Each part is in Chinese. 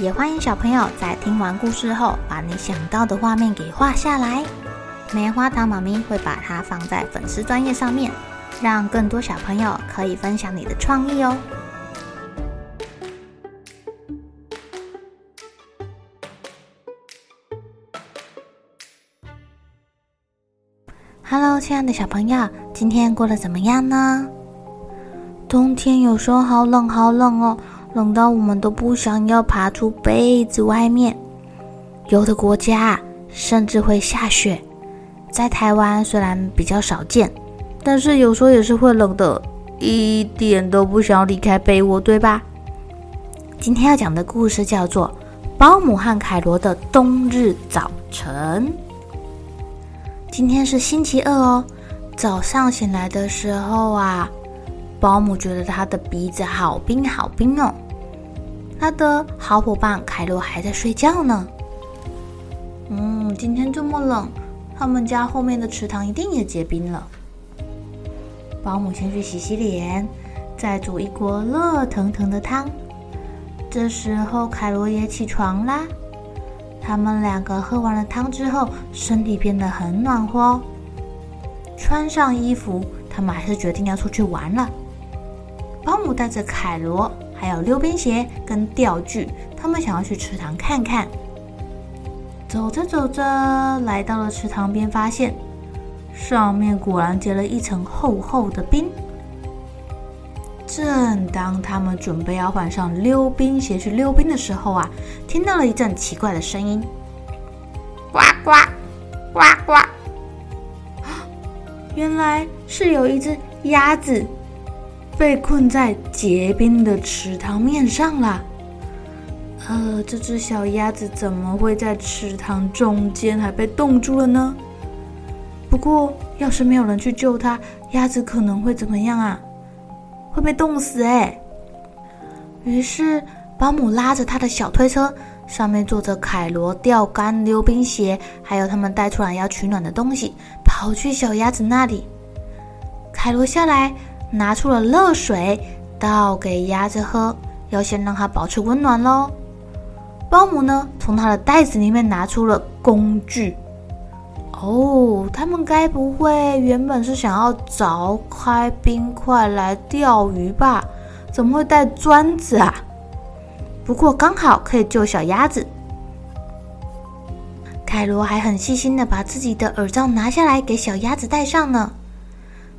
也欢迎小朋友在听完故事后，把你想到的画面给画下来。棉花糖妈咪会把它放在粉丝专页上面，让更多小朋友可以分享你的创意哦。Hello，亲爱的小朋友，今天过得怎么样呢？冬天有时候好冷好冷哦。冷到我们都不想要爬出被子外面，有的国家甚至会下雪。在台湾虽然比较少见，但是有时候也是会冷的，一点都不想要离开被窝，对吧？今天要讲的故事叫做《包姆和凯罗的冬日早晨》。今天是星期二哦，早上醒来的时候啊，保姆觉得他的鼻子好冰好冰哦。他的好伙伴凯罗还在睡觉呢。嗯，今天这么冷，他们家后面的池塘一定也结冰了。保姆先去洗洗脸，再煮一锅热腾腾的汤。这时候凯罗也起床啦。他们两个喝完了汤之后，身体变得很暖和。穿上衣服，他们还是决定要出去玩了。保姆带着凯罗。还有溜冰鞋跟钓具，他们想要去池塘看看。走着走着，来到了池塘边，发现上面果然结了一层厚厚的冰。正当他们准备要换上溜冰鞋去溜冰的时候啊，听到了一阵奇怪的声音：呱呱呱呱！原来是有一只鸭子。被困在结冰的池塘面上了。呃，这只小鸭子怎么会在池塘中间还被冻住了呢？不过，要是没有人去救它，鸭子可能会怎么样啊？会被冻死哎！于是，保姆拉着他的小推车，上面坐着凯罗、钓竿、溜冰鞋，还有他们带出来要取暖的东西，跑去小鸭子那里。凯罗下来。拿出了热水，倒给鸭子喝，要先让它保持温暖喽。保姆呢，从他的袋子里面拿出了工具。哦，他们该不会原本是想要凿开冰块来钓鱼吧？怎么会带砖子啊？不过刚好可以救小鸭子。凯罗还很细心的把自己的耳罩拿下来给小鸭子戴上呢。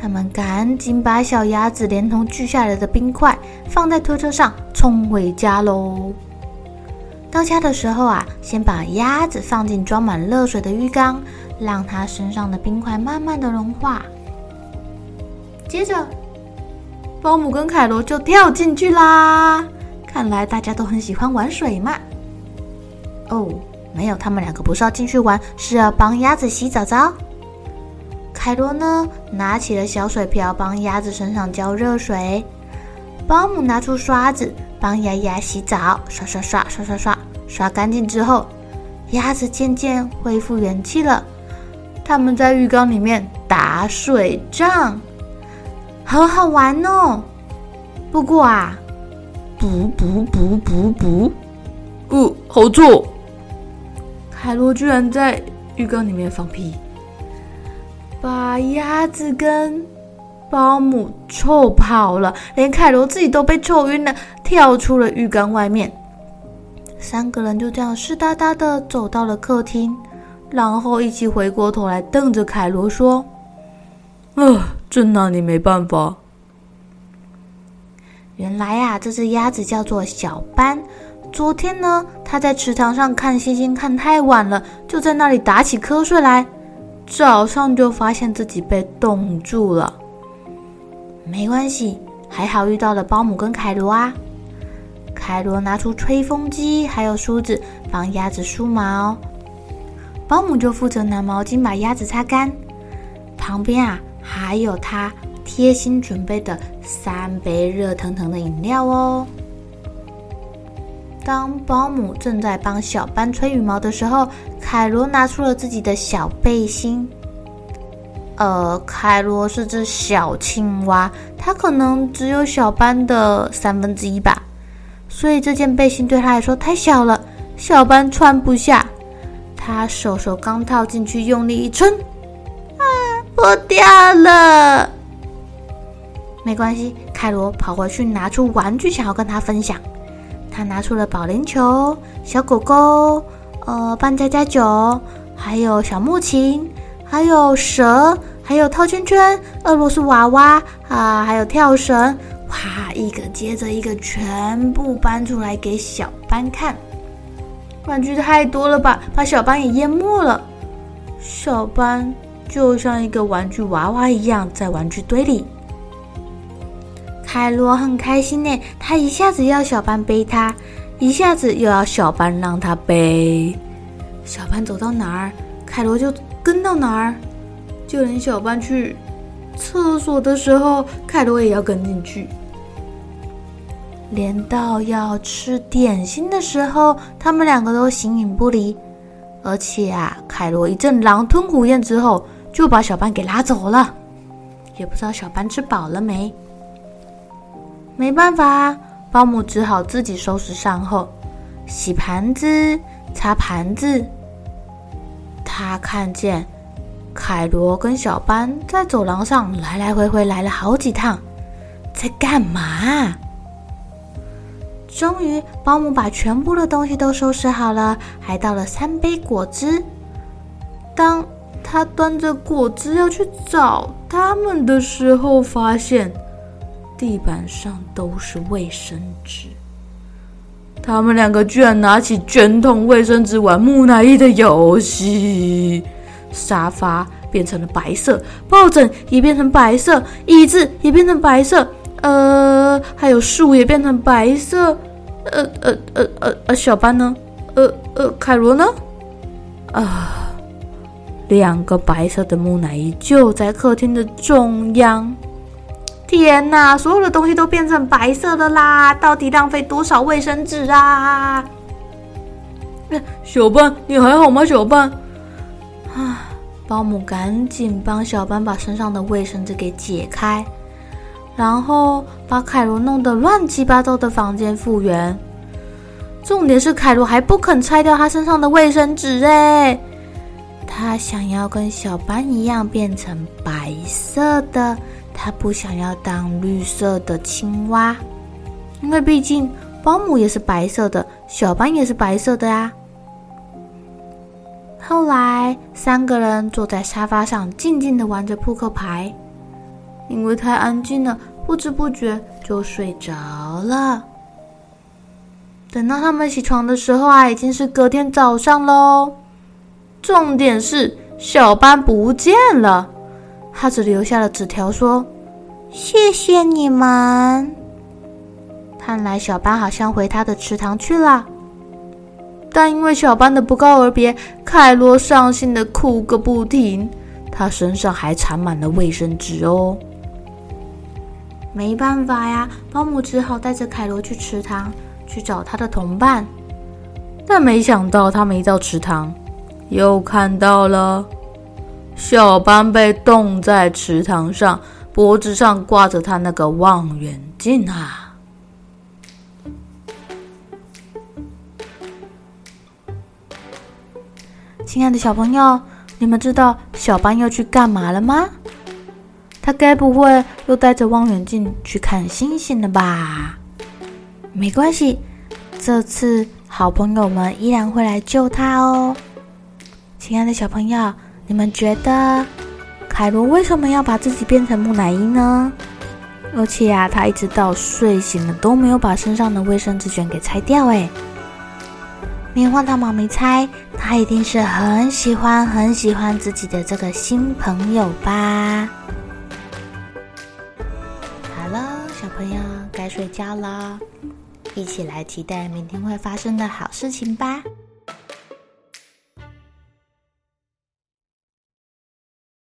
他们赶紧把小鸭子连同锯下来的冰块放在推车上，冲回家喽。到家的时候啊，先把鸭子放进装满热水的浴缸，让它身上的冰块慢慢的融化。接着，保姆跟凯罗就跳进去啦。看来大家都很喜欢玩水嘛。哦，没有，他们两个不是要进去玩，是要帮鸭子洗澡澡。凯罗呢，拿起了小水瓢，帮鸭子身上浇热水。保姆拿出刷子，帮鸭鸭洗澡，刷刷刷刷刷刷，刷干净之后，鸭子渐渐恢复元气了。他们在浴缸里面打水仗，好好玩哦。不过啊，不不不不不，呃，好臭！凯罗居然在浴缸里面放屁。把鸭子跟保姆臭跑了，连凯罗自己都被臭晕了，跳出了浴缸外面。三个人就这样湿哒哒的走到了客厅，然后一起回过头来瞪着凯罗说：“呃，真拿你没办法。”原来啊，这只鸭子叫做小斑。昨天呢，它在池塘上看星星看太晚了，就在那里打起瞌睡来。早上就发现自己被冻住了，没关系，还好遇到了包姆跟凯罗啊。凯罗拿出吹风机，还有梳子帮鸭子梳毛，保姆就负责拿毛巾把鸭子擦干。旁边啊，还有他贴心准备的三杯热腾腾的饮料哦。当保姆正在帮小班吹羽毛的时候，凯罗拿出了自己的小背心。呃，凯罗是只小青蛙，它可能只有小班的三分之一吧，所以这件背心对他来说太小了，小班穿不下。他手手刚套进去，用力一撑，啊，破掉了。没关系，凯罗跑回去拿出玩具，想要跟他分享。他拿出了保龄球、小狗狗、呃，扮家家酒，还有小木琴。还有蛇，还有套圈圈、俄罗斯娃娃啊，还有跳绳，哇，一个接着一个，全部搬出来给小班看。玩具太多了吧，把小班也淹没了。小班就像一个玩具娃娃一样，在玩具堆里。凯罗很开心呢，他一下子要小班背他，一下子又要小班让他背。小班走到哪儿，凯罗就。跟到哪儿，就连小班去厕所的时候，凯罗也要跟进去；连到要吃点心的时候，他们两个都形影不离。而且啊，凯罗一阵狼吞虎咽之后，就把小班给拉走了。也不知道小班吃饱了没？没办法，保姆只好自己收拾善后，洗盘子、擦盘子。他看见凯罗跟小班在走廊上来来回回来了好几趟，在干嘛？终于，保姆把全部的东西都收拾好了，还倒了三杯果汁。当他端着果汁要去找他们的时候，发现地板上都是卫生纸。他们两个居然拿起卷筒卫生纸玩木乃伊的游戏，沙发变成了白色，抱枕也变成白色，椅子也变成白色，呃，还有树也变成白色，呃呃呃呃呃，小班呢？呃呃，凯罗呢？啊，两个白色的木乃伊就在客厅的中央。天哪！所有的东西都变成白色的啦！到底浪费多少卫生纸啊？小班，你还好吗？小班，啊！保姆赶紧帮小班把身上的卫生纸给解开，然后把凯罗弄得乱七八糟的房间复原。重点是凯罗还不肯拆掉他身上的卫生纸哎，他想要跟小班一样变成白色的。他不想要当绿色的青蛙，因为毕竟保姆也是白色的，小班也是白色的呀。后来三个人坐在沙发上，静静的玩着扑克牌，因为太安静了，不知不觉就睡着了。等到他们起床的时候啊，已经是隔天早上喽。重点是小班不见了。他只留下了纸条，说：“谢谢你们。”看来小班好像回他的池塘去了。但因为小班的不告而别，凯罗伤心的哭个不停。他身上还缠满了卫生纸哦。没办法呀，保姆只好带着凯罗去池塘去找他的同伴。但没想到，他们一到池塘，又看到了。小班被冻在池塘上，脖子上挂着他那个望远镜啊！亲爱的小朋友，你们知道小班要去干嘛了吗？他该不会又带着望远镜去看星星了吧？没关系，这次好朋友们依然会来救他哦。亲爱的小朋友。你们觉得凯罗为什么要把自己变成木乃伊呢？而且啊，他一直到睡醒了都没有把身上的卫生纸卷给拆掉。哎，棉花糖妈咪猜，他一定是很喜欢很喜欢自己的这个新朋友吧。好了，小朋友该睡觉了，一起来期待明天会发生的好事情吧。